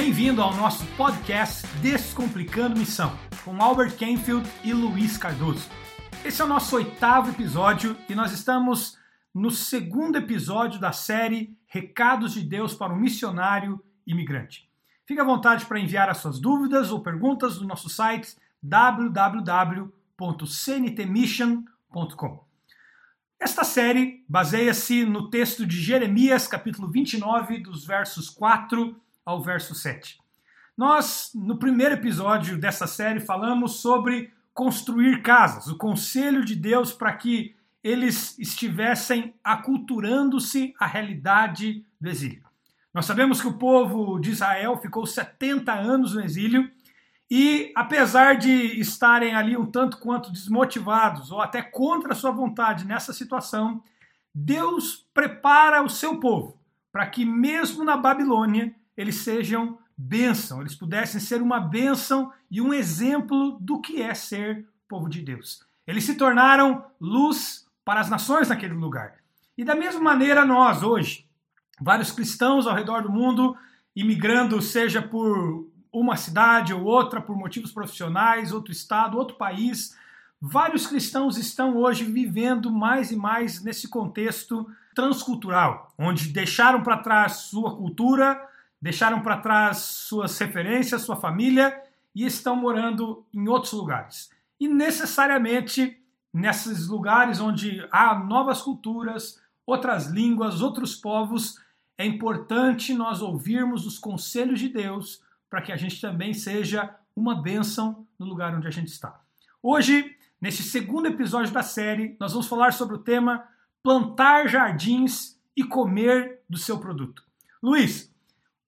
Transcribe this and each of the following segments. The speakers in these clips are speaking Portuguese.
Bem-vindo ao nosso podcast Descomplicando Missão, com Albert Kenfield e Luiz Cardoso. Esse é o nosso oitavo episódio e nós estamos no segundo episódio da série Recados de Deus para o Missionário Imigrante. Fique à vontade para enviar as suas dúvidas ou perguntas no nosso site www.cntmission.com. Esta série baseia-se no texto de Jeremias, capítulo 29, dos versos 4 ao verso 7. Nós, no primeiro episódio dessa série, falamos sobre construir casas, o conselho de Deus para que eles estivessem aculturando-se à realidade do exílio. Nós sabemos que o povo de Israel ficou 70 anos no exílio e, apesar de estarem ali um tanto quanto desmotivados ou até contra sua vontade nessa situação, Deus prepara o seu povo para que, mesmo na Babilônia, eles sejam bênção, eles pudessem ser uma bênção e um exemplo do que é ser povo de Deus. Eles se tornaram luz para as nações naquele lugar. E da mesma maneira, nós, hoje, vários cristãos ao redor do mundo, imigrando, seja por uma cidade ou outra por motivos profissionais, outro estado, outro país. Vários cristãos estão hoje vivendo mais e mais nesse contexto transcultural, onde deixaram para trás sua cultura, deixaram para trás suas referências, sua família e estão morando em outros lugares. E necessariamente nesses lugares onde há novas culturas, outras línguas, outros povos, é importante nós ouvirmos os conselhos de Deus para que a gente também seja uma bênção no lugar onde a gente está. Hoje, neste segundo episódio da série, nós vamos falar sobre o tema plantar jardins e comer do seu produto. Luiz,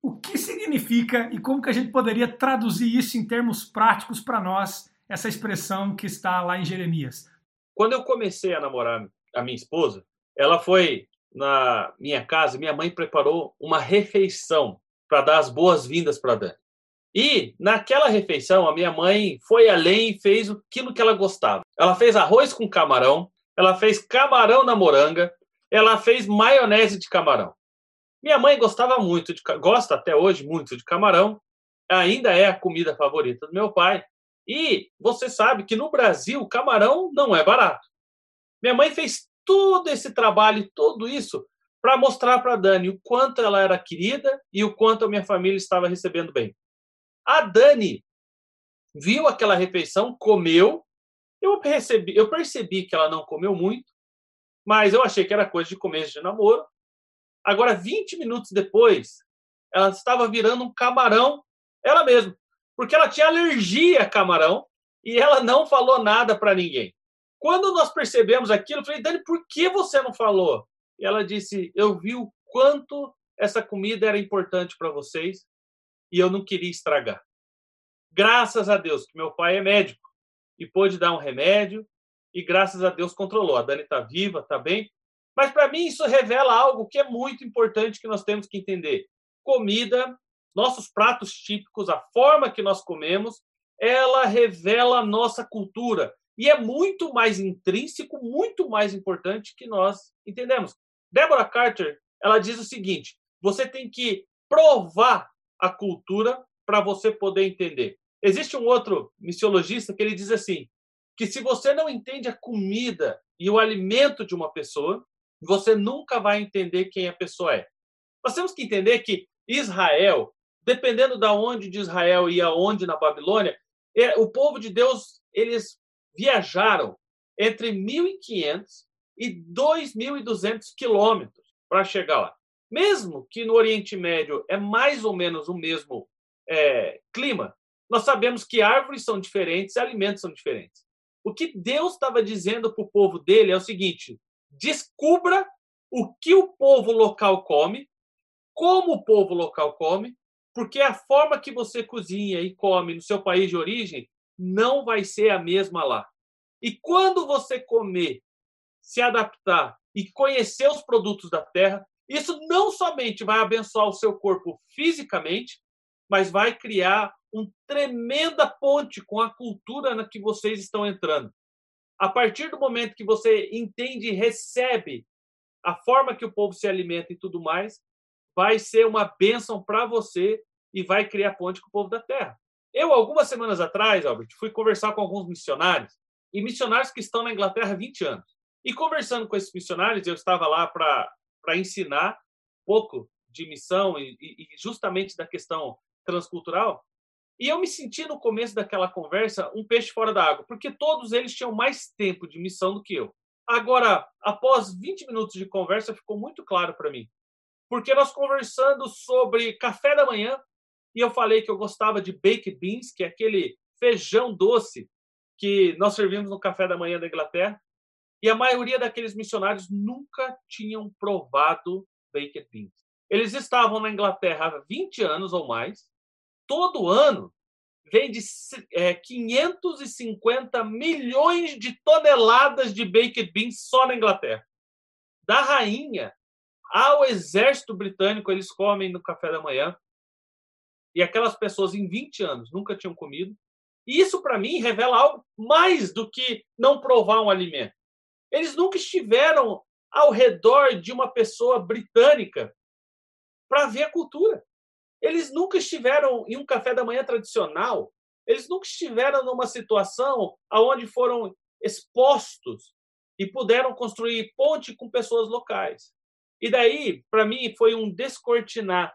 o que significa e como que a gente poderia traduzir isso em termos práticos para nós, essa expressão que está lá em Jeremias? Quando eu comecei a namorar a minha esposa, ela foi na minha casa, minha mãe preparou uma refeição para dar as boas-vindas para Dani. E naquela refeição, a minha mãe foi além e fez aquilo que ela gostava. Ela fez arroz com camarão, ela fez camarão na moranga, ela fez maionese de camarão. Minha mãe gostava muito de gosta até hoje muito de camarão, ainda é a comida favorita do meu pai. E você sabe que no Brasil camarão não é barato. Minha mãe fez todo esse trabalho, tudo isso para mostrar para Dani o quanto ela era querida e o quanto a minha família estava recebendo bem. A Dani viu aquela refeição, comeu. Eu percebi, eu percebi que ela não comeu muito, mas eu achei que era coisa de começo de namoro. Agora, 20 minutos depois, ela estava virando um camarão, ela mesma, porque ela tinha alergia a camarão e ela não falou nada para ninguém. Quando nós percebemos aquilo, eu falei, Dani, por que você não falou? E ela disse, eu vi o quanto essa comida era importante para vocês e eu não queria estragar. Graças a Deus que meu pai é médico e pôde dar um remédio e graças a Deus controlou. A Dani está viva, está bem. Mas para mim isso revela algo que é muito importante que nós temos que entender. Comida, nossos pratos típicos, a forma que nós comemos, ela revela a nossa cultura e é muito mais intrínseco, muito mais importante que nós entendemos. Deborah Carter, ela diz o seguinte: você tem que provar a cultura para você poder entender. Existe um outro missiologista que ele diz assim, que se você não entende a comida e o alimento de uma pessoa, você nunca vai entender quem a pessoa é. Nós temos que entender que Israel, dependendo da onde de Israel e aonde na Babilônia, é, o povo de Deus, eles viajaram entre 1.500 e 2.200 quilômetros para chegar lá mesmo que no Oriente Médio é mais ou menos o mesmo é, clima, nós sabemos que árvores são diferentes e alimentos são diferentes. O que Deus estava dizendo para o povo dele é o seguinte: descubra o que o povo local come, como o povo local come, porque a forma que você cozinha e come no seu país de origem não vai ser a mesma lá. E quando você comer, se adaptar e conhecer os produtos da terra, isso não somente vai abençoar o seu corpo fisicamente, mas vai criar uma tremenda ponte com a cultura na que vocês estão entrando. A partir do momento que você entende e recebe a forma que o povo se alimenta e tudo mais, vai ser uma bênção para você e vai criar ponte com o povo da terra. Eu, algumas semanas atrás, Albert, fui conversar com alguns missionários, e missionários que estão na Inglaterra há 20 anos. E conversando com esses missionários, eu estava lá para ensinar um pouco de missão e, e justamente da questão transcultural. E eu me senti no começo daquela conversa um peixe fora da água, porque todos eles tinham mais tempo de missão do que eu. Agora, após 20 minutos de conversa, ficou muito claro para mim. Porque nós conversando sobre café da manhã, e eu falei que eu gostava de baked beans, que é aquele feijão doce que nós servimos no café da manhã da Inglaterra. E a maioria daqueles missionários nunca tinham provado baked beans. Eles estavam na Inglaterra há 20 anos ou mais, todo ano vem de é, 550 milhões de toneladas de baked beans só na Inglaterra. Da rainha ao exército britânico, eles comem no café da manhã. E aquelas pessoas em 20 anos nunca tinham comido. E isso, para mim, revela algo mais do que não provar um alimento. Eles nunca estiveram ao redor de uma pessoa britânica para ver a cultura. Eles nunca estiveram em um café da manhã tradicional. Eles nunca estiveram numa situação aonde foram expostos e puderam construir ponte com pessoas locais. E daí, para mim, foi um descortinar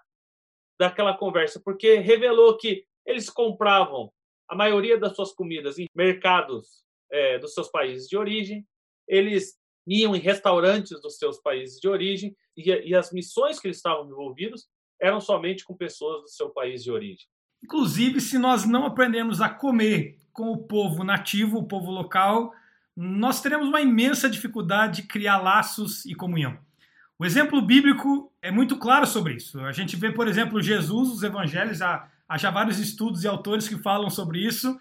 daquela conversa, porque revelou que eles compravam a maioria das suas comidas em mercados é, dos seus países de origem, eles iam em restaurantes dos seus países de origem e, e as missões que eles estavam envolvidos eram somente com pessoas do seu país de origem. Inclusive, se nós não aprendemos a comer com o povo nativo, o povo local, nós teremos uma imensa dificuldade de criar laços e comunhão. O exemplo bíblico é muito claro sobre isso. A gente vê, por exemplo, Jesus, os evangelhos, há, há já vários estudos e autores que falam sobre isso,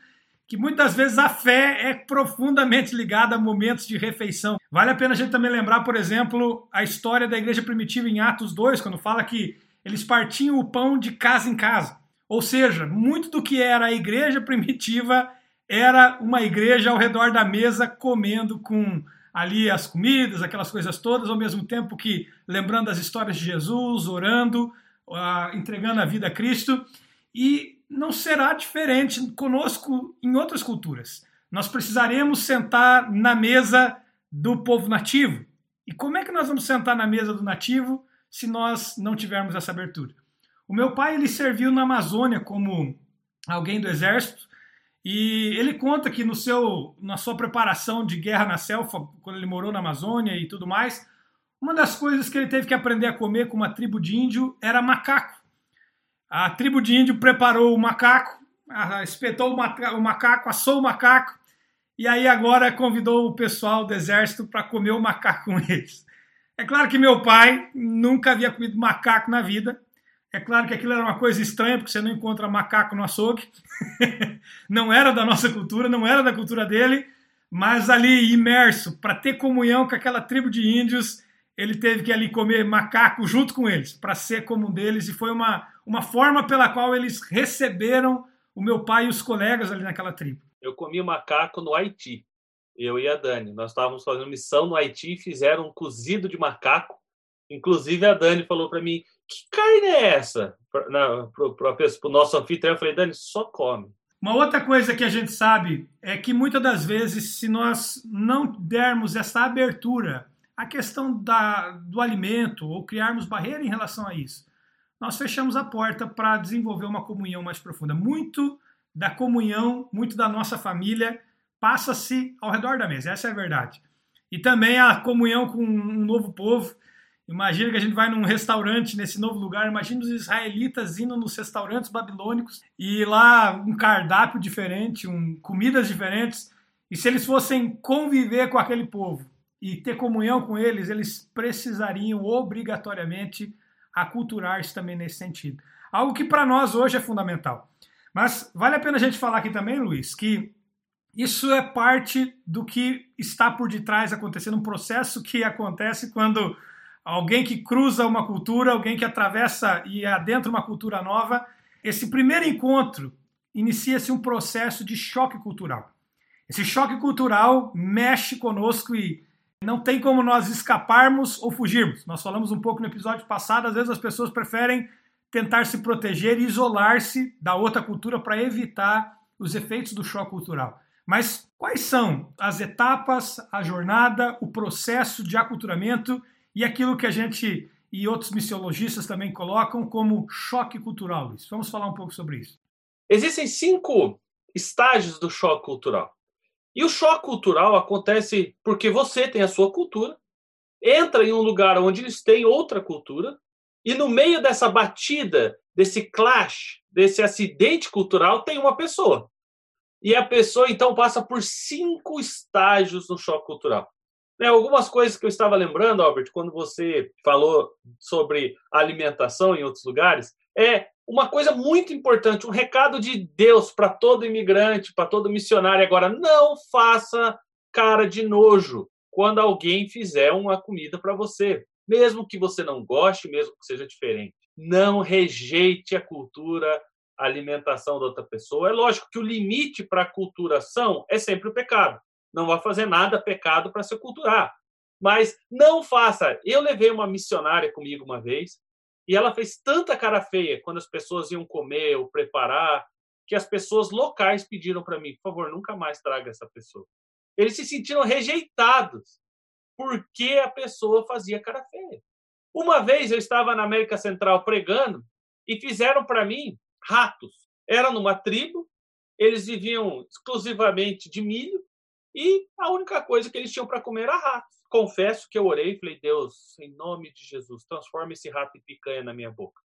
que muitas vezes a fé é profundamente ligada a momentos de refeição. Vale a pena a gente também lembrar, por exemplo, a história da igreja primitiva em Atos 2, quando fala que eles partiam o pão de casa em casa. Ou seja, muito do que era a igreja primitiva era uma igreja ao redor da mesa comendo com ali as comidas, aquelas coisas todas, ao mesmo tempo que lembrando as histórias de Jesus, orando, uh, entregando a vida a Cristo. E não será diferente conosco em outras culturas. Nós precisaremos sentar na mesa do povo nativo. E como é que nós vamos sentar na mesa do nativo se nós não tivermos essa abertura. O meu pai ele serviu na Amazônia como alguém do exército e ele conta que no seu, na sua preparação de guerra na selva, quando ele morou na Amazônia e tudo mais, uma das coisas que ele teve que aprender a comer com uma tribo de índio era macaco. A tribo de índio preparou o macaco, espetou o macaco, assou o macaco e aí agora convidou o pessoal do exército para comer o macaco com eles. É claro que meu pai nunca havia comido macaco na vida. É claro que aquilo era uma coisa estranha, porque você não encontra macaco no açougue. não era da nossa cultura, não era da cultura dele, mas ali imerso, para ter comunhão com aquela tribo de índios, ele teve que ali comer macaco junto com eles, para ser como um deles, e foi uma, uma forma pela qual eles receberam o meu pai e os colegas ali naquela tribo. Eu comi macaco no Haiti eu e a Dani. Nós estávamos fazendo missão no Haiti, fizeram um cozido de macaco. Inclusive a Dani falou para mim: "Que carne é essa?" Para o nosso anfitrião, eu falei: "Dani, só come." Uma outra coisa que a gente sabe é que muitas das vezes, se nós não dermos essa abertura à questão da, do alimento ou criarmos barreira em relação a isso, nós fechamos a porta para desenvolver uma comunhão mais profunda. Muito da comunhão, muito da nossa família passa-se ao redor da mesa, essa é a verdade. E também a comunhão com um novo povo. Imagina que a gente vai num restaurante nesse novo lugar, imagina os israelitas indo nos restaurantes babilônicos e lá um cardápio diferente, um, comidas diferentes. E se eles fossem conviver com aquele povo e ter comunhão com eles, eles precisariam obrigatoriamente aculturar-se também nesse sentido. Algo que para nós hoje é fundamental. Mas vale a pena a gente falar aqui também, Luiz, que isso é parte do que está por detrás acontecendo, um processo que acontece quando alguém que cruza uma cultura, alguém que atravessa e adentra uma cultura nova, esse primeiro encontro inicia-se um processo de choque cultural. Esse choque cultural mexe conosco e não tem como nós escaparmos ou fugirmos. Nós falamos um pouco no episódio passado, às vezes as pessoas preferem tentar se proteger e isolar-se da outra cultura para evitar os efeitos do choque cultural. Mas quais são as etapas, a jornada, o processo de aculturamento e aquilo que a gente e outros missiologistas também colocam como choque cultural, Luiz? Vamos falar um pouco sobre isso. Existem cinco estágios do choque cultural. E o choque cultural acontece porque você tem a sua cultura, entra em um lugar onde eles têm outra cultura, e no meio dessa batida, desse clash, desse acidente cultural, tem uma pessoa. E a pessoa, então, passa por cinco estágios no choque cultural. Né, algumas coisas que eu estava lembrando, Albert, quando você falou sobre alimentação em outros lugares, é uma coisa muito importante, um recado de Deus para todo imigrante, para todo missionário agora: não faça cara de nojo quando alguém fizer uma comida para você, mesmo que você não goste, mesmo que seja diferente. Não rejeite a cultura, a alimentação da outra pessoa. É lógico que o limite para a culturação é sempre o pecado. Não vai fazer nada pecado para se culturar. Mas não faça. Eu levei uma missionária comigo uma vez e ela fez tanta cara feia quando as pessoas iam comer ou preparar, que as pessoas locais pediram para mim, por favor, nunca mais traga essa pessoa. Eles se sentiram rejeitados porque a pessoa fazia cara feia. Uma vez eu estava na América Central pregando e fizeram para mim ratos. Era numa tribo, eles viviam exclusivamente de milho e a única coisa que eles tinham para comer era ratos confesso que eu orei e falei, Deus, em nome de Jesus, transforma esse rato em picanha na minha boca.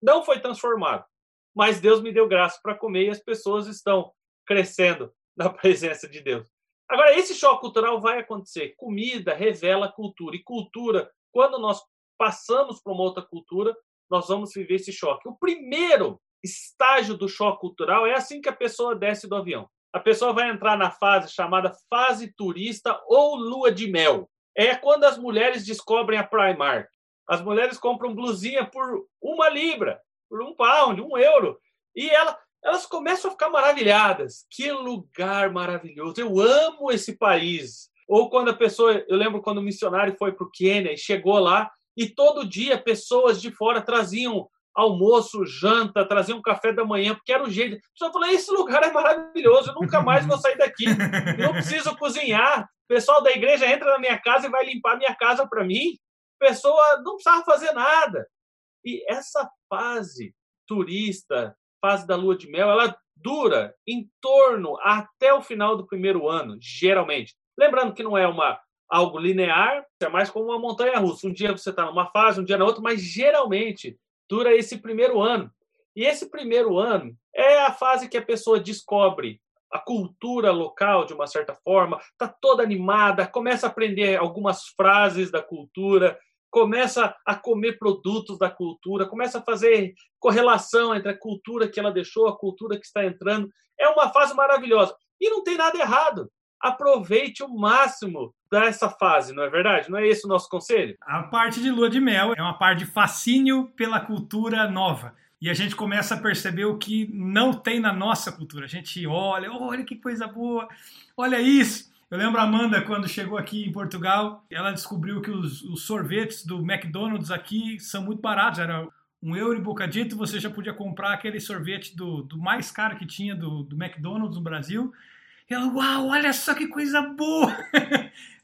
Não foi transformado, mas Deus me deu graça para comer e as pessoas estão crescendo na presença de Deus. Agora, esse choque cultural vai acontecer. Comida revela cultura. E cultura, quando nós passamos para uma outra cultura, nós vamos viver esse choque. O primeiro estágio do choque cultural é assim que a pessoa desce do avião. A pessoa vai entrar na fase chamada fase turista ou lua de mel é quando as mulheres descobrem a Primark. As mulheres compram blusinha por uma libra, por um pound, um euro. E ela, elas começam a ficar maravilhadas. Que lugar maravilhoso! Eu amo esse país. Ou quando a pessoa, eu lembro quando o missionário foi para o Quênia e chegou lá, e todo dia pessoas de fora traziam almoço, janta, traziam um café da manhã, porque era o jeito. A pessoa falou: esse lugar é maravilhoso, eu nunca mais vou sair daqui. Não preciso cozinhar, pessoal da igreja entra na minha casa e vai limpar minha casa para mim. A pessoa não precisava fazer nada. E essa fase turista, fase da lua de mel, ela dura em torno até o final do primeiro ano, geralmente. Lembrando que não é uma algo linear, é mais como uma montanha russa. Um dia você está numa fase, um dia na outra, mas geralmente dura esse primeiro ano. E esse primeiro ano é a fase que a pessoa descobre a cultura local de uma certa forma, está toda animada, começa a aprender algumas frases da cultura, começa a comer produtos da cultura, começa a fazer correlação entre a cultura que ela deixou, a cultura que está entrando. É uma fase maravilhosa. E não tem nada errado. Aproveite o máximo dessa fase, não é verdade? Não é esse o nosso conselho? A parte de lua de mel é uma parte de fascínio pela cultura nova e a gente começa a perceber o que não tem na nossa cultura. A gente olha, olha que coisa boa, olha isso. Eu lembro a Amanda, quando chegou aqui em Portugal, ela descobriu que os, os sorvetes do McDonald's aqui são muito baratos. Era um euro e bocadito, você já podia comprar aquele sorvete do, do mais caro que tinha do, do McDonald's no Brasil. Ela, uau, olha só que coisa boa!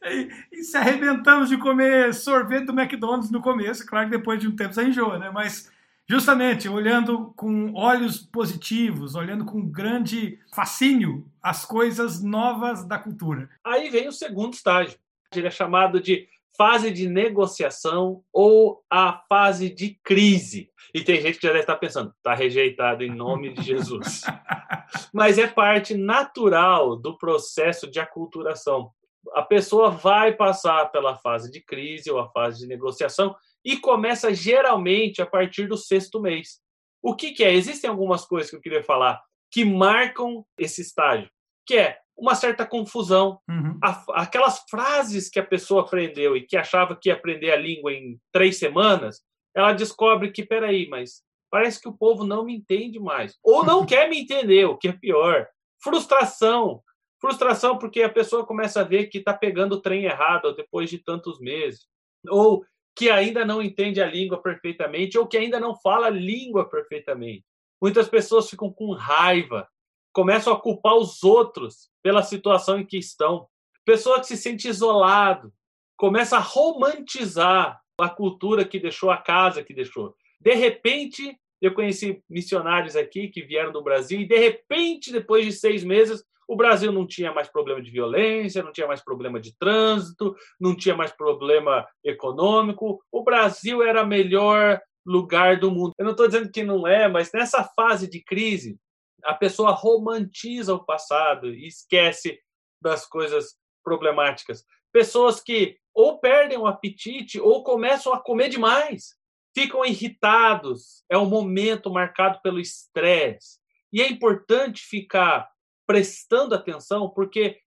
e, e, se arrebentamos de comer sorvete do McDonald's no começo, claro que depois de um tempo você enjoa, né? Mas Justamente, olhando com olhos positivos, olhando com grande fascínio as coisas novas da cultura. Aí vem o segundo estágio. Ele é chamado de fase de negociação ou a fase de crise. E tem gente que já deve estar pensando, está rejeitado em nome de Jesus. Mas é parte natural do processo de aculturação. A pessoa vai passar pela fase de crise ou a fase de negociação e começa geralmente a partir do sexto mês. O que, que é? Existem algumas coisas que eu queria falar que marcam esse estágio, que é uma certa confusão. Uhum. aquelas frases que a pessoa aprendeu e que achava que ia aprender a língua em três semanas, ela descobre que, peraí, mas parece que o povo não me entende mais. Ou não quer me entender, o que é pior. Frustração. Frustração porque a pessoa começa a ver que está pegando o trem errado depois de tantos meses. Ou que ainda não entende a língua perfeitamente ou que ainda não fala a língua perfeitamente. Muitas pessoas ficam com raiva, começam a culpar os outros pela situação em que estão. Pessoa que se sente isolado, começa a romantizar a cultura que deixou, a casa que deixou. De repente, eu conheci missionários aqui que vieram do Brasil e, de repente, depois de seis meses, o Brasil não tinha mais problema de violência, não tinha mais problema de trânsito, não tinha mais problema econômico. O Brasil era o melhor lugar do mundo. Eu não estou dizendo que não é, mas nessa fase de crise, a pessoa romantiza o passado e esquece das coisas problemáticas. Pessoas que ou perdem o apetite ou começam a comer demais, ficam irritados. É um momento marcado pelo estresse. E é importante ficar prestando atenção, porque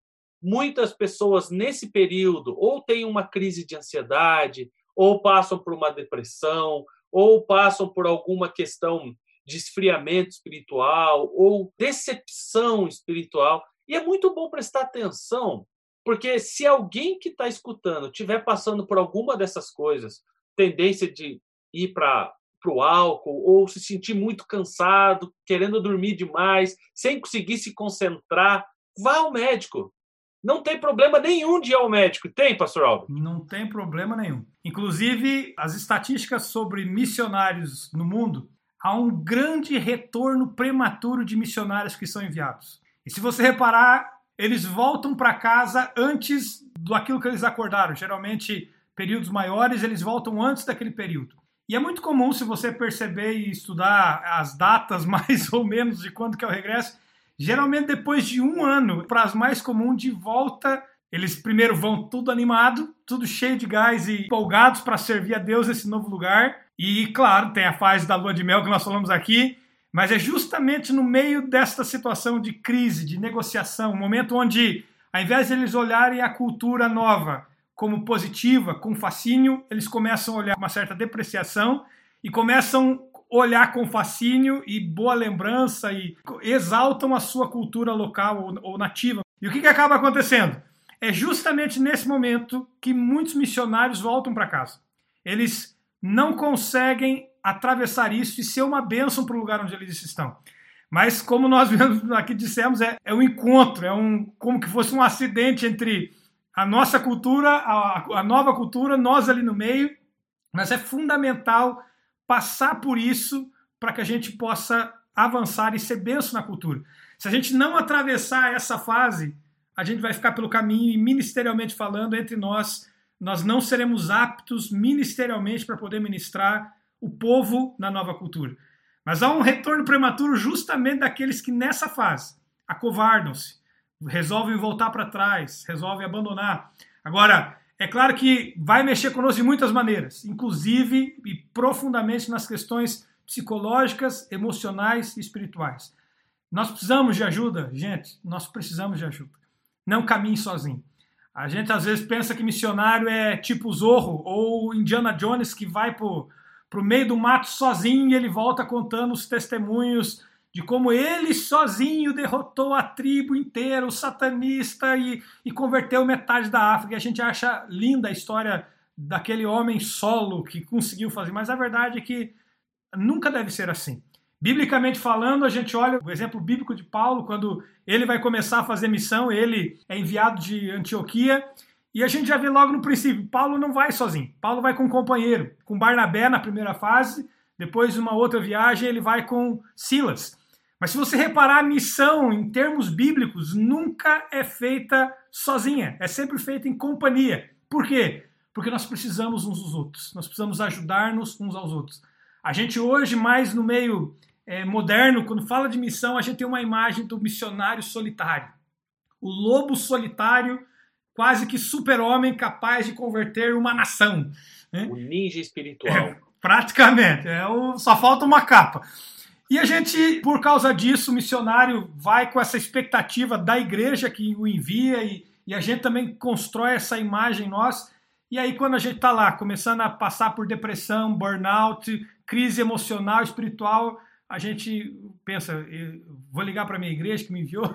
muitas pessoas nesse período ou têm uma crise de ansiedade, ou passam por uma depressão, ou passam por alguma questão de esfriamento espiritual ou decepção espiritual. E é muito bom prestar atenção, porque se alguém que está escutando estiver passando por alguma dessas coisas, tendência de ir para para o álcool ou se sentir muito cansado, querendo dormir demais, sem conseguir se concentrar, vá ao médico. Não tem problema nenhum de ir ao médico. Tem, pastor Alves? Não tem problema nenhum. Inclusive, as estatísticas sobre missionários no mundo, há um grande retorno prematuro de missionários que são enviados. E se você reparar, eles voltam para casa antes do aquilo que eles acordaram. Geralmente, períodos maiores, eles voltam antes daquele período. E é muito comum, se você perceber e estudar as datas mais ou menos de quando que é o regresso, geralmente depois de um ano, para as mais comuns, de volta, eles primeiro vão tudo animado, tudo cheio de gás e empolgados para servir a Deus nesse novo lugar. E, claro, tem a fase da lua de mel que nós falamos aqui, mas é justamente no meio desta situação de crise, de negociação, um momento onde, ao invés de eles olharem a cultura nova como positiva, com fascínio, eles começam a olhar com uma certa depreciação e começam a olhar com fascínio e boa lembrança e exaltam a sua cultura local ou nativa. E o que, que acaba acontecendo? É justamente nesse momento que muitos missionários voltam para casa. Eles não conseguem atravessar isso e ser uma bênção para o lugar onde eles estão. Mas como nós aqui dissemos, é, é um encontro, é um como que fosse um acidente entre a nossa cultura, a, a nova cultura, nós ali no meio, mas é fundamental passar por isso para que a gente possa avançar e ser benção na cultura. Se a gente não atravessar essa fase, a gente vai ficar pelo caminho e ministerialmente falando entre nós, nós não seremos aptos ministerialmente para poder ministrar o povo na nova cultura. Mas há um retorno prematuro justamente daqueles que nessa fase acovardam-se, resolvem voltar para trás, resolvem abandonar. Agora, é claro que vai mexer conosco de muitas maneiras, inclusive e profundamente nas questões psicológicas, emocionais e espirituais. Nós precisamos de ajuda, gente, nós precisamos de ajuda. Não caminhe sozinho. A gente às vezes pensa que missionário é tipo Zorro ou Indiana Jones que vai para o meio do mato sozinho e ele volta contando os testemunhos de como ele sozinho derrotou a tribo inteira, o satanista, e, e converteu metade da África. E a gente acha linda a história daquele homem solo que conseguiu fazer, mas a verdade é que nunca deve ser assim. Biblicamente falando, a gente olha o exemplo bíblico de Paulo, quando ele vai começar a fazer missão, ele é enviado de Antioquia, e a gente já vê logo no princípio, Paulo não vai sozinho, Paulo vai com um companheiro, com Barnabé na primeira fase, depois uma outra viagem ele vai com Silas. Mas se você reparar, a missão, em termos bíblicos, nunca é feita sozinha, é sempre feita em companhia. Por quê? Porque nós precisamos uns dos outros, nós precisamos ajudar-nos uns aos outros. A gente hoje, mais no meio é, moderno, quando fala de missão, a gente tem uma imagem do missionário solitário. O lobo solitário, quase que super-homem capaz de converter uma nação. Né? O ninja espiritual. É, praticamente, é o, só falta uma capa. E a gente, por causa disso, o missionário vai com essa expectativa da igreja que o envia e, e a gente também constrói essa imagem nós. E aí, quando a gente está lá, começando a passar por depressão, burnout, crise emocional, espiritual, a gente pensa: vou ligar para a minha igreja que me enviou, o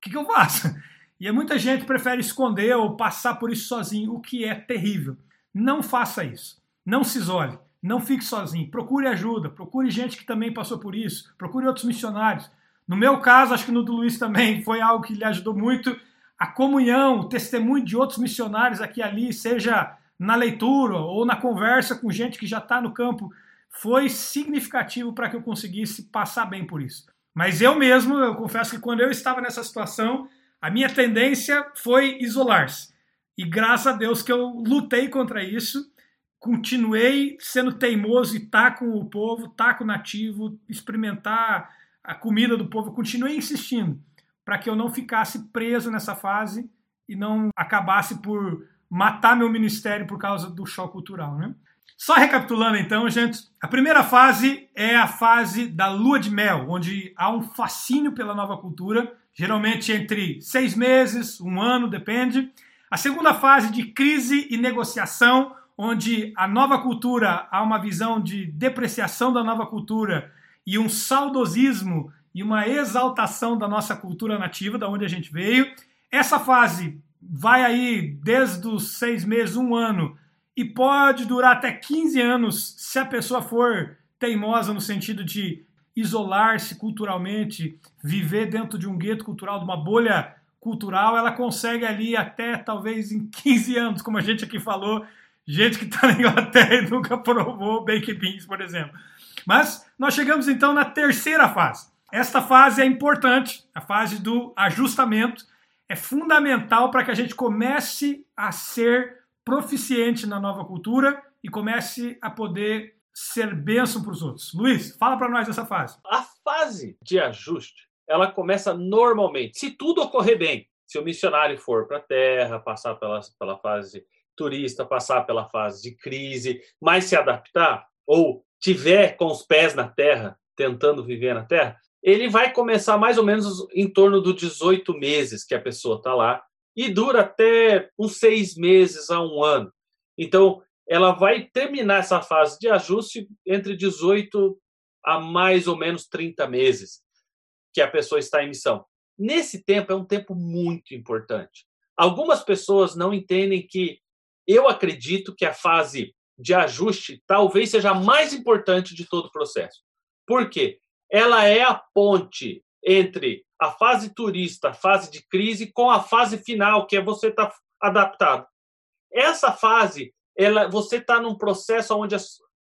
que, que eu faço? E muita gente prefere esconder ou passar por isso sozinho, o que é terrível. Não faça isso. Não se isole, não fique sozinho. Procure ajuda, procure gente que também passou por isso, procure outros missionários. No meu caso, acho que no do Luiz também foi algo que lhe ajudou muito. A comunhão, o testemunho de outros missionários aqui e ali, seja na leitura ou na conversa com gente que já está no campo, foi significativo para que eu conseguisse passar bem por isso. Mas eu mesmo, eu confesso que quando eu estava nessa situação, a minha tendência foi isolar-se. E graças a Deus que eu lutei contra isso, continuei sendo teimoso e tá com o povo, tá com o nativo, experimentar a comida do povo, continuei insistindo para que eu não ficasse preso nessa fase e não acabasse por matar meu ministério por causa do choque cultural, né? Só recapitulando então, gente, a primeira fase é a fase da lua de mel, onde há um fascínio pela nova cultura, geralmente entre seis meses, um ano, depende. A segunda fase de crise e negociação, onde a nova cultura há uma visão de depreciação da nova cultura e um saudosismo e uma exaltação da nossa cultura nativa, da onde a gente veio. Essa fase vai aí desde os seis meses, um ano, e pode durar até 15 anos se a pessoa for teimosa no sentido de isolar-se culturalmente, viver dentro de um gueto cultural, de uma bolha cultural, ela consegue ali até talvez em 15 anos, como a gente aqui falou, gente que está na Inglaterra e nunca provou baked beans, por exemplo. Mas nós chegamos então na terceira fase. Esta fase é importante, a fase do ajustamento, é fundamental para que a gente comece a ser proficiente na nova cultura e comece a poder ser bênção para os outros. Luiz, fala para nós dessa fase. A fase de ajuste, ela começa normalmente, se tudo ocorrer bem. Se o missionário for para a terra, passar pela, pela fase turista, passar pela fase de crise, mas se adaptar, ou tiver com os pés na terra, tentando viver na terra, ele vai começar mais ou menos em torno dos 18 meses que a pessoa está lá, e dura até uns seis meses a um ano. Então, ela vai terminar essa fase de ajuste entre 18 a mais ou menos 30 meses que a pessoa está em missão. Nesse tempo é um tempo muito importante. Algumas pessoas não entendem que eu acredito que a fase de ajuste talvez seja a mais importante de todo o processo. Por quê? Ela é a ponte entre a fase turista, a fase de crise, com a fase final, que é você estar tá adaptado. Essa fase, ela, você está num processo onde a,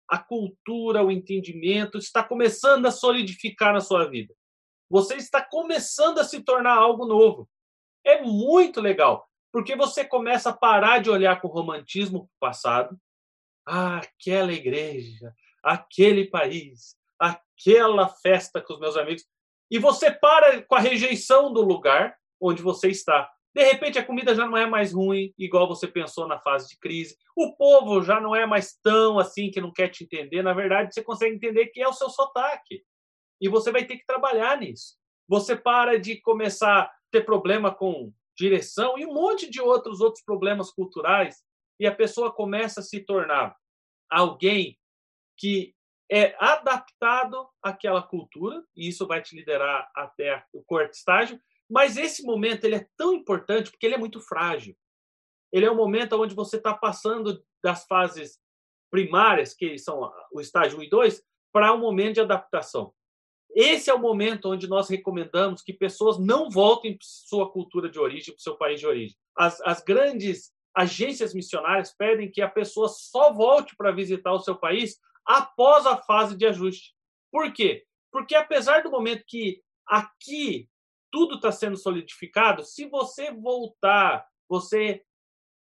a cultura, o entendimento está começando a solidificar na sua vida. Você está começando a se tornar algo novo. É muito legal, porque você começa a parar de olhar com romantismo para o passado. Ah, aquela igreja, aquele país, aquela festa com os meus amigos e você para com a rejeição do lugar onde você está. De repente, a comida já não é mais ruim, igual você pensou na fase de crise. O povo já não é mais tão assim que não quer te entender. Na verdade, você consegue entender que é o seu sotaque. E você vai ter que trabalhar nisso. Você para de começar a ter problema com direção e um monte de outros outros problemas culturais e a pessoa começa a se tornar alguém que é adaptado àquela cultura, e isso vai te liderar até o quarto estágio, mas esse momento ele é tão importante porque ele é muito frágil. Ele é um momento onde você está passando das fases primárias, que são o estágio 1 e 2, para um momento de adaptação. Esse é o momento onde nós recomendamos que pessoas não voltem para sua cultura de origem, para o seu país de origem. As, as grandes agências missionárias pedem que a pessoa só volte para visitar o seu país após a fase de ajuste. Por quê? Porque apesar do momento que aqui tudo está sendo solidificado, se você voltar, você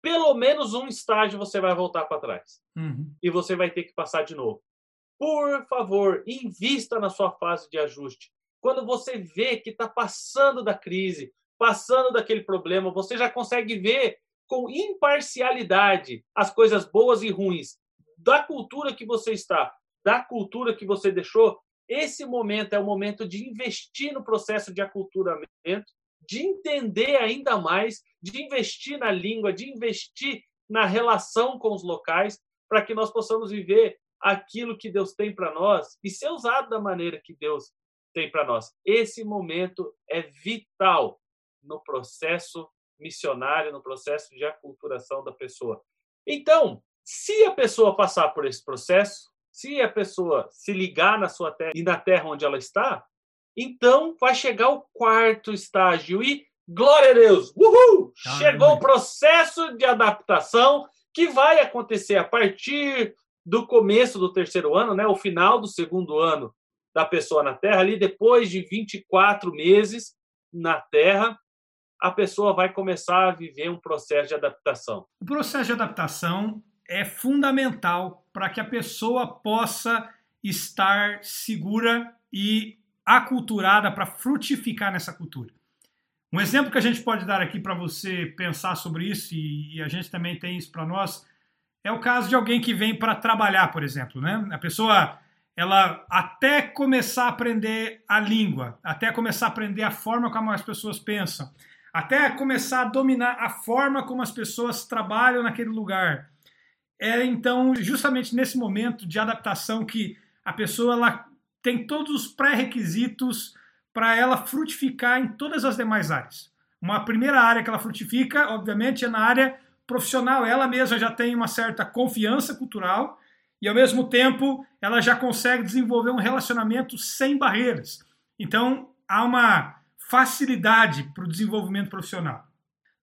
pelo menos um estágio você vai voltar para trás uhum. e você vai ter que passar de novo. Por favor, invista na sua fase de ajuste. Quando você vê que está passando da crise, passando daquele problema, você já consegue ver com imparcialidade as coisas boas e ruins da cultura que você está, da cultura que você deixou, esse momento é o momento de investir no processo de aculturamento, de entender ainda mais, de investir na língua, de investir na relação com os locais, para que nós possamos viver aquilo que Deus tem para nós e ser usado da maneira que Deus tem para nós. Esse momento é vital no processo missionário, no processo de aculturação da pessoa. Então, Se a pessoa passar por esse processo, se a pessoa se ligar na sua terra e na terra onde ela está, então vai chegar o quarto estágio e glória a Deus, uhul! Ah, Chegou o processo de adaptação que vai acontecer a partir do começo do terceiro ano, né, o final do segundo ano da pessoa na Terra, ali depois de 24 meses na Terra, a pessoa vai começar a viver um processo de adaptação. O processo de adaptação é fundamental para que a pessoa possa estar segura e aculturada para frutificar nessa cultura. Um exemplo que a gente pode dar aqui para você pensar sobre isso, e, a gente também tem isso para nós, é o caso de alguém que vem para trabalhar, por exemplo. Né? A pessoa, ela até começar a aprender a língua, até começar a aprender a forma como as pessoas pensam, até começar a dominar a forma como as pessoas trabalham naquele lugar. É então justamente nesse momento de adaptação que a pessoa ela tem todos os pré-requisitos para ela frutificar em todas as demais áreas. Uma primeira área que ela frutifica, obviamente, é na área profissional. Ela mesma já tem uma certa confiança cultural e, ao mesmo tempo, ela já consegue desenvolver um relacionamento sem barreiras. Então, há uma facilidade para o desenvolvimento profissional.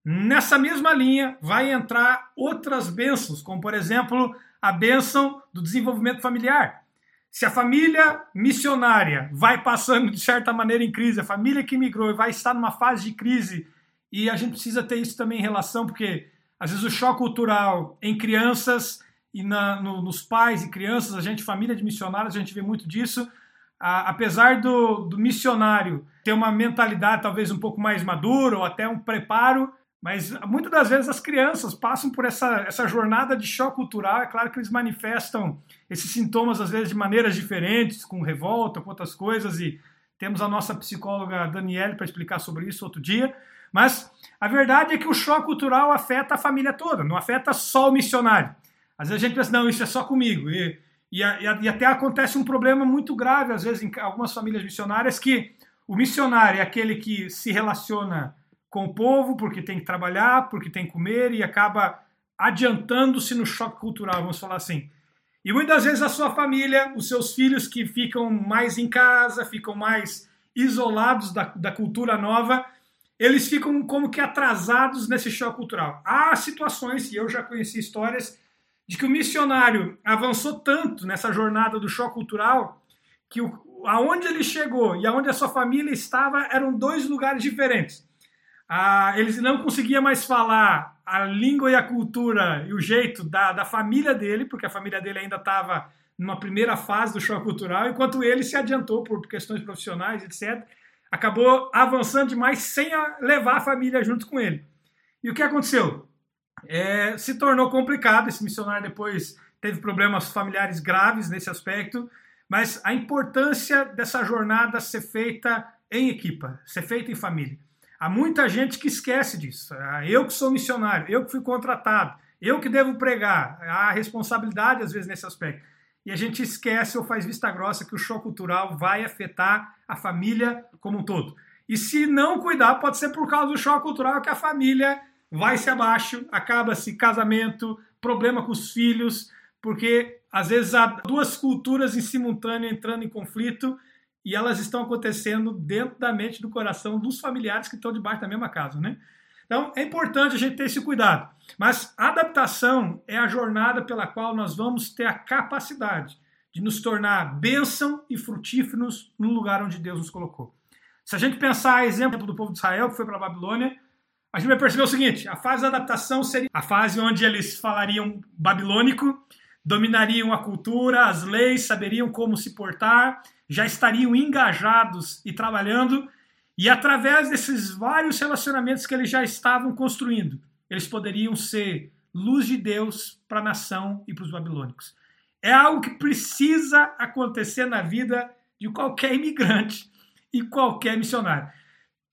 Nessa mesma linha, vai entrar outras bênçãos, como, por exemplo, a bênção do desenvolvimento familiar. Se a família missionária vai passando de certa maneira em crise, a família que migrou vai estar numa fase de crise, e a gente precisa ter isso também em relação, porque às vezes o choque cultural em crianças e na, no, nos pais e crianças, a gente, família de missionários, a gente vê muito disso. A, apesar do, do missionário ter uma mentalidade talvez um pouco mais madura ou até um preparo, mas muitas das vezes as crianças passam por essa, essa jornada de choque cultural. É claro que eles manifestam esses sintomas, às vezes, de maneiras diferentes, com revolta, com outras coisas. E temos a nossa psicóloga Daniele para explicar sobre isso outro dia. Mas a verdade é que o choque cultural afeta a família toda, não afeta só o missionário. Às vezes a gente pensa, não, isso é só comigo. E, e, e até acontece um problema muito grave, às vezes, em algumas famílias missionárias, que o missionário é aquele que se relaciona com o povo, porque tem que trabalhar, porque tem que comer e acaba adiantando-se no choque cultural, vamos falar assim. E muitas vezes a sua família, os seus filhos que ficam mais em casa, ficam mais isolados da, da cultura nova, eles ficam como que atrasados nesse choque cultural. Há situações, e eu já conheci histórias, de que o missionário avançou tanto nessa jornada do choque cultural que o, aonde ele chegou e aonde a sua família estava eram dois lugares diferentes ah, eles não conseguia mais falar a língua e a cultura e o jeito da, da família dele, porque a família dele ainda estava numa primeira fase do choque cultural, enquanto ele se adiantou por questões profissionais, etc. Acabou avançando demais sem a, levar a família junto com ele. E o que aconteceu? É, se tornou complicado. Esse missionário depois teve problemas familiares graves nesse aspecto, mas a importância dessa jornada ser feita em equipa, ser feita em família. Há muita gente que esquece disso. Ah, eu que sou missionário, eu que fui contratado, eu que devo pregar. Há responsabilidade, às vezes, nesse aspecto. E a gente esquece ou faz vista grossa que o choque cultural vai afetar a família como um todo. E se não cuidar, pode ser por causa do choque cultural que a família vai se abaixo, acaba-se casamento, problema com os filhos, porque às vezes há duas culturas em simultâneo entrando em conflito e elas estão acontecendo dentro da mente do coração dos familiares que estão debaixo da mesma casa, né? Então é importante a gente ter esse cuidado. Mas adaptação é a jornada pela qual nós vamos ter a capacidade de nos tornar bênção e frutíferos no lugar onde Deus nos colocou. Se a gente pensar exemplo do povo de Israel que foi para a Babilônia, a gente vai perceber o seguinte: a fase da adaptação seria a fase onde eles falariam babilônico, dominariam a cultura, as leis, saberiam como se portar, já estariam engajados e trabalhando, e através desses vários relacionamentos que eles já estavam construindo, eles poderiam ser luz de Deus para a nação e para os babilônicos. É algo que precisa acontecer na vida de qualquer imigrante e qualquer missionário.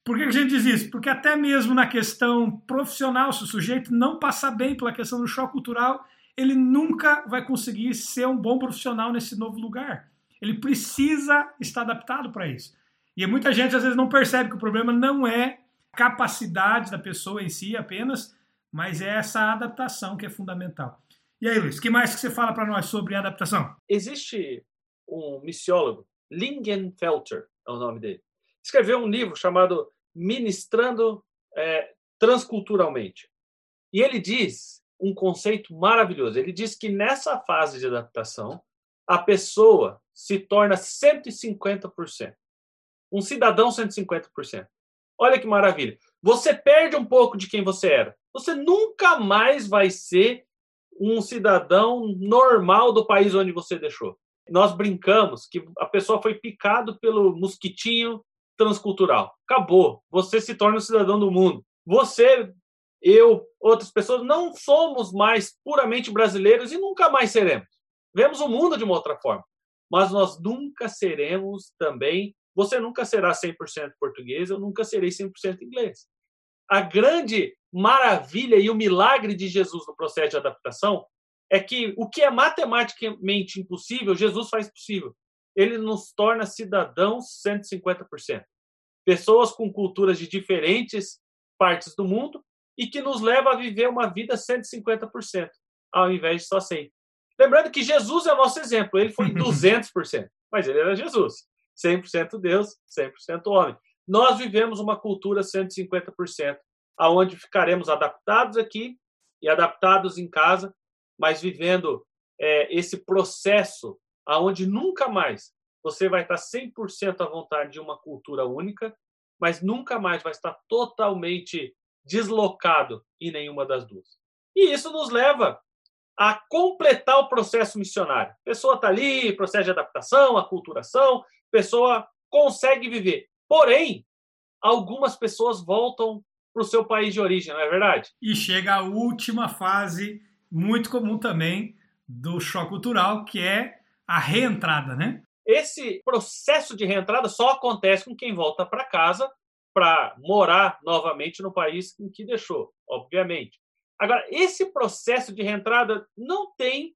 Por que a gente diz isso? Porque até mesmo na questão profissional, se o sujeito não passar bem pela questão do choque cultural, ele nunca vai conseguir ser um bom profissional nesse novo lugar. Ele precisa estar adaptado para isso. E muita gente às vezes não percebe que o problema não é capacidade da pessoa em si apenas, mas é essa adaptação que é fundamental. E aí, Luiz, que mais que você fala para nós sobre adaptação? Existe um missiólogo, Lingenfelter é o nome dele, escreveu um livro chamado Ministrando é, Transculturalmente. E ele diz um conceito maravilhoso. Ele diz que nessa fase de adaptação, a pessoa se torna 150%. Um cidadão 150%. Olha que maravilha. Você perde um pouco de quem você era. Você nunca mais vai ser um cidadão normal do país onde você deixou. Nós brincamos que a pessoa foi picado pelo mosquitinho transcultural. Acabou. Você se torna um cidadão do mundo. Você, eu, outras pessoas não somos mais puramente brasileiros e nunca mais seremos. Vemos o mundo de uma outra forma. Mas nós nunca seremos também. Você nunca será 100% português, eu nunca serei 100% inglês. A grande maravilha e o milagre de Jesus no processo de adaptação é que o que é matematicamente impossível, Jesus faz possível. Ele nos torna cidadãos 150%. Pessoas com culturas de diferentes partes do mundo e que nos leva a viver uma vida 150%, ao invés de só 100%. Lembrando que Jesus é o nosso exemplo, ele foi 200%, mas ele era Jesus, 100% Deus, 100% homem. Nós vivemos uma cultura 150%, aonde ficaremos adaptados aqui e adaptados em casa, mas vivendo é, esse processo aonde nunca mais você vai estar 100% à vontade de uma cultura única, mas nunca mais vai estar totalmente deslocado em nenhuma das duas. E isso nos leva a completar o processo missionário. A pessoa está ali, processo de adaptação, aculturação, a pessoa consegue viver. Porém, algumas pessoas voltam para o seu país de origem, não é verdade? E chega a última fase, muito comum também, do choque cultural, que é a reentrada, né? Esse processo de reentrada só acontece com quem volta para casa para morar novamente no país em que deixou, obviamente. Agora, esse processo de reentrada não tem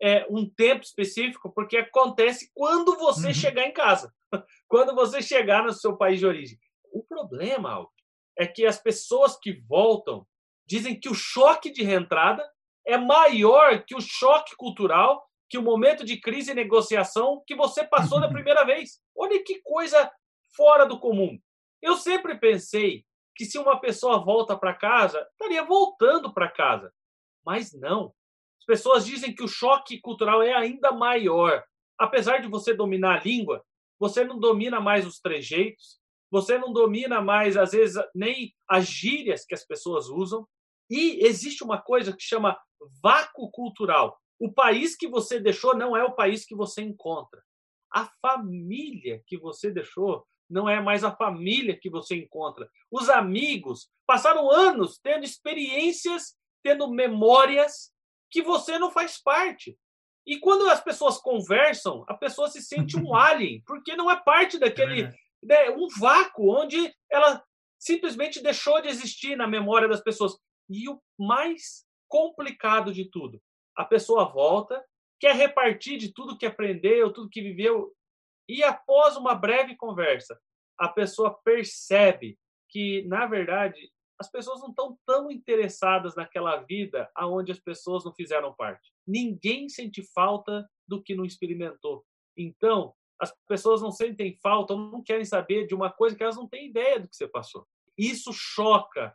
é, um tempo específico, porque acontece quando você uhum. chegar em casa, quando você chegar no seu país de origem. O problema, Aldo, é que as pessoas que voltam dizem que o choque de reentrada é maior que o choque cultural, que o momento de crise e negociação que você passou da primeira vez. Olha que coisa fora do comum. Eu sempre pensei que se uma pessoa volta para casa, estaria voltando para casa. Mas não. As pessoas dizem que o choque cultural é ainda maior. Apesar de você dominar a língua, você não domina mais os trejeitos, você não domina mais, às vezes, nem as gírias que as pessoas usam. E existe uma coisa que chama vácuo cultural. O país que você deixou não é o país que você encontra. A família que você deixou não é mais a família que você encontra. Os amigos passaram anos tendo experiências, tendo memórias que você não faz parte. E quando as pessoas conversam, a pessoa se sente um alien, porque não é parte daquele é né, um vácuo onde ela simplesmente deixou de existir na memória das pessoas. E o mais complicado de tudo, a pessoa volta, quer repartir de tudo que aprendeu, tudo que viveu, e após uma breve conversa, a pessoa percebe que, na verdade, as pessoas não estão tão interessadas naquela vida aonde as pessoas não fizeram parte. Ninguém sente falta do que não experimentou. Então, as pessoas não sentem falta, não querem saber de uma coisa que elas não têm ideia do que você passou. Isso choca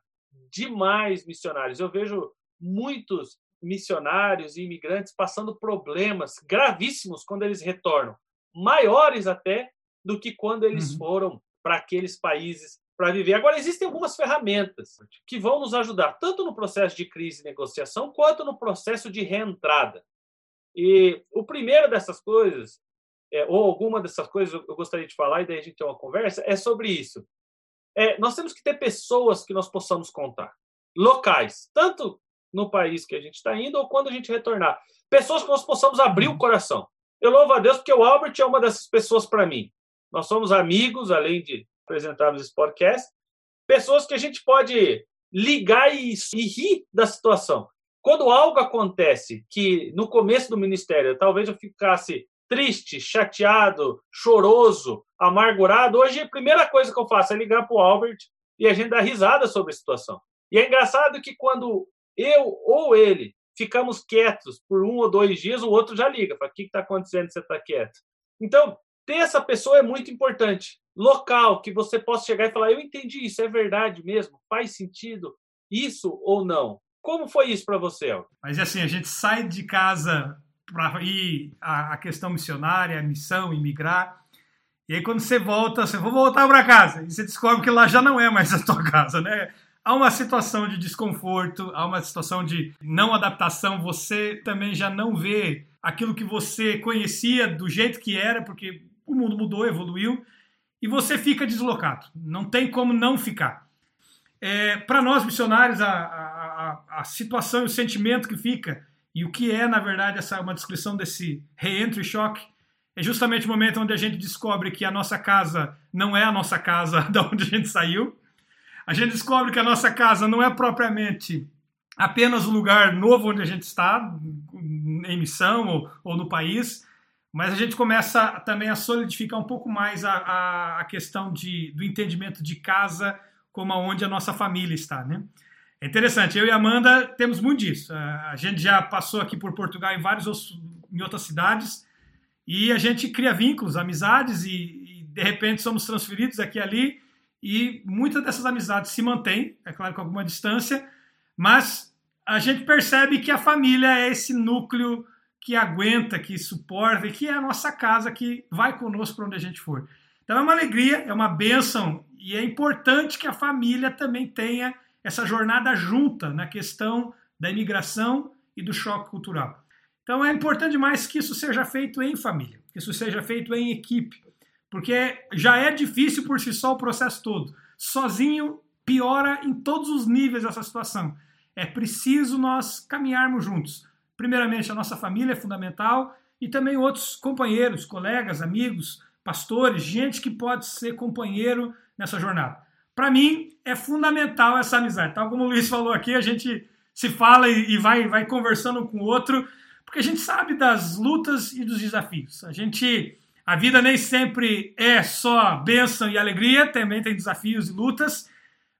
demais missionários. Eu vejo muitos missionários e imigrantes passando problemas gravíssimos quando eles retornam, maiores até do que quando eles uhum. foram para aqueles países para viver. Agora, existem algumas ferramentas que vão nos ajudar, tanto no processo de crise e negociação, quanto no processo de reentrada. E o primeiro dessas coisas é, ou alguma dessas coisas eu gostaria de falar, e daí a gente tem uma conversa, é sobre isso. É, nós temos que ter pessoas que nós possamos contar, locais, tanto no país que a gente está indo ou quando a gente retornar. Pessoas que nós possamos abrir o coração. Eu louvo a Deus porque o Albert é uma dessas pessoas para mim. Nós somos amigos, além de apresentarmos esse podcast, pessoas que a gente pode ligar e, e rir da situação. Quando algo acontece que no começo do ministério talvez eu ficasse triste, chateado, choroso, amargurado, hoje a primeira coisa que eu faço é ligar para o Albert e a gente dá risada sobre a situação. E é engraçado que quando eu ou ele ficamos quietos por um ou dois dias, o outro já liga, fala, o que está acontecendo, você está quieto? Então, ter essa pessoa é muito importante. Local, que você possa chegar e falar, eu entendi isso, é verdade mesmo, faz sentido isso ou não? Como foi isso para você, El? Mas assim, a gente sai de casa para ir a, questão missionária, a missão, imigrar. E aí quando você volta, você vai voltar para casa e você descobre que lá já não é mais a tua casa, né? Há uma situação de desconforto, há uma situação de não adaptação. Você também já não vê aquilo que você conhecia do jeito que era, porque o mundo mudou, evoluiu, e você fica deslocado. Não tem como não ficar. É, Para nós missionários, a, a, a, situação e o sentimento que fica, e o que é, na verdade, essa uma descrição desse re-entry shock, é justamente o momento onde a gente descobre que a nossa casa não é a nossa casa da onde a gente saiu. A gente descobre que a nossa casa não é propriamente apenas o lugar novo onde a gente está, em missão ou, ou no país, mas a gente começa também a solidificar um pouco mais a, a, a questão de, do entendimento de casa como aonde a nossa família está, né? É interessante, eu e Amanda temos muito disso. A gente já passou aqui por Portugal em vários outros, em outras cidades e a gente cria vínculos, amizades e, e de repente somos transferidos aqui e ali e muitas dessas amizades se mantêm, é claro com alguma distância, mas a gente percebe que a família é esse núcleo que aguenta, que suporta e que é a nossa casa que vai conosco para onde a gente for. Então é uma alegria, é uma bênção e é importante que a família também tenha essa jornada junta na questão da imigração e do choque cultural. Então é importante demais que isso seja feito em família, que isso seja feito em equipe, porque já é difícil por si só o processo todo. Sozinho piora em todos os níveis essa situação. É preciso nós caminharmos juntos. Primeiramente, a nossa família é fundamental e também outros companheiros, colegas, amigos, pastores, gente que pode ser companheiro nessa jornada. Para mim, é fundamental essa amizade. Tal como o Luiz falou aqui, a gente se fala e, vai, vai conversando com o outro, porque a gente sabe das lutas e dos desafios. A gente. A vida nem sempre é só bênção e alegria, também tem desafios e lutas,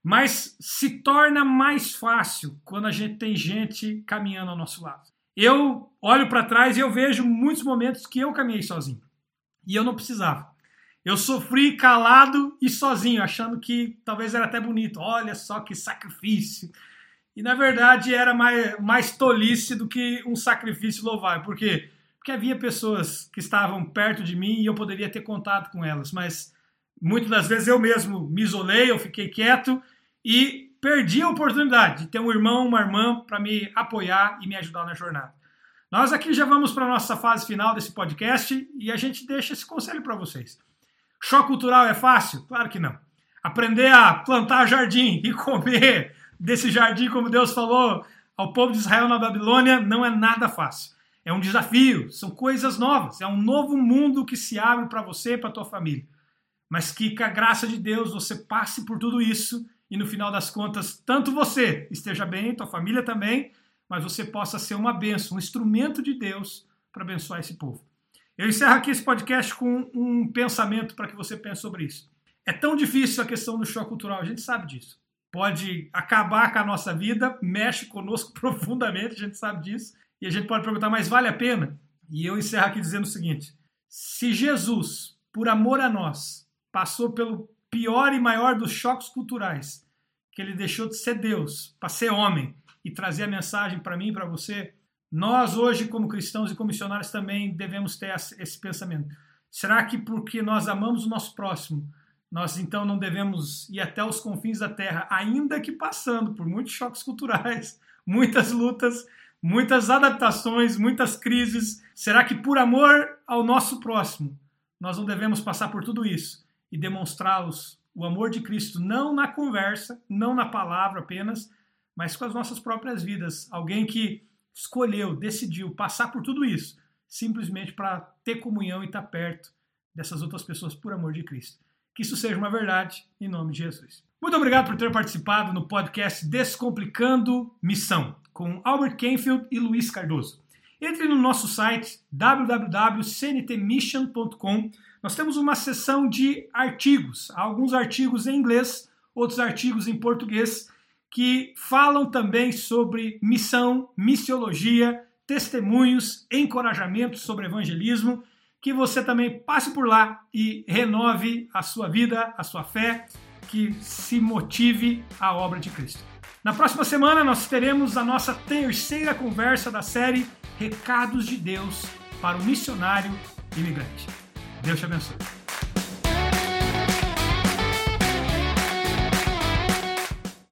mas se torna mais fácil quando a gente tem gente caminhando ao nosso lado. Eu olho para trás e eu vejo muitos momentos que eu caminhei sozinho e eu não precisava. Eu sofri calado e sozinho, achando que talvez era até bonito. Olha só que sacrifício. E na verdade era mais, mais tolice do que um sacrifício louvável. Por quê? Porque havia pessoas que estavam perto de mim e eu poderia ter contato com elas, mas muitas das vezes eu mesmo me isolei, eu fiquei quieto e perdi a oportunidade de ter um irmão, uma irmã para me apoiar e me ajudar na jornada. Nós aqui já vamos para a nossa fase final desse podcast e a gente deixa esse conselho para vocês. Choque cultural é fácil? Claro que não. Aprender a plantar jardim e comer desse jardim, como Deus falou ao povo de Israel na Babilônia, não é nada fácil. É um desafio, são coisas novas, é um novo mundo que se abre para você e para tua família. Mas que com a graça de Deus você passe por tudo isso e no final das contas, tanto você esteja bem, tua família também, mas você possa ser uma bênção, um instrumento de Deus para abençoar esse povo. Eu encerro aqui esse podcast com um pensamento para que você pense sobre isso. É tão difícil a questão do choque cultural, a gente sabe disso. Pode acabar com a nossa vida, mexe conosco profundamente, a gente sabe disso. E a gente pode perguntar, mas vale a pena? E eu encerro aqui dizendo o seguinte: se Jesus, por amor a nós, passou pelo pior e maior dos choques culturais, que ele deixou de ser Deus para ser homem e trazer a mensagem para mim e para você, nós, hoje, como cristãos e como missionários, também devemos ter esse pensamento. Será que porque nós amamos o nosso próximo, nós então não devemos ir até os confins da terra, ainda que passando por muitos choques culturais, muitas lutas, muitas adaptações, muitas crises? Será que por amor ao nosso próximo, nós não devemos passar por tudo isso e demonstrá-los o amor de Cristo, não na conversa, não na palavra apenas, mas com as nossas próprias vidas? Alguém que escolheu, decidiu passar por tudo isso, simplesmente para ter comunhão e estar tá perto dessas outras pessoas por amor de Cristo. Que isso seja uma verdade, em nome de Jesus. Muito obrigado por ter participado no podcast Descomplicando Missão, com Albert Kenfield e Luiz Cardoso. Entre no nosso site www.cntmission.com. Nós temos uma seção de artigos, alguns artigos em inglês, outros artigos em português que falam também sobre missão, missiologia, testemunhos, encorajamentos sobre evangelismo. Que você também passe por lá e renove a sua vida, a sua fé, que se motive a obra de Cristo. Na próxima semana nós teremos a nossa terceira conversa da série Recados de Deus para o Missionário Imigrante. Deus te abençoe.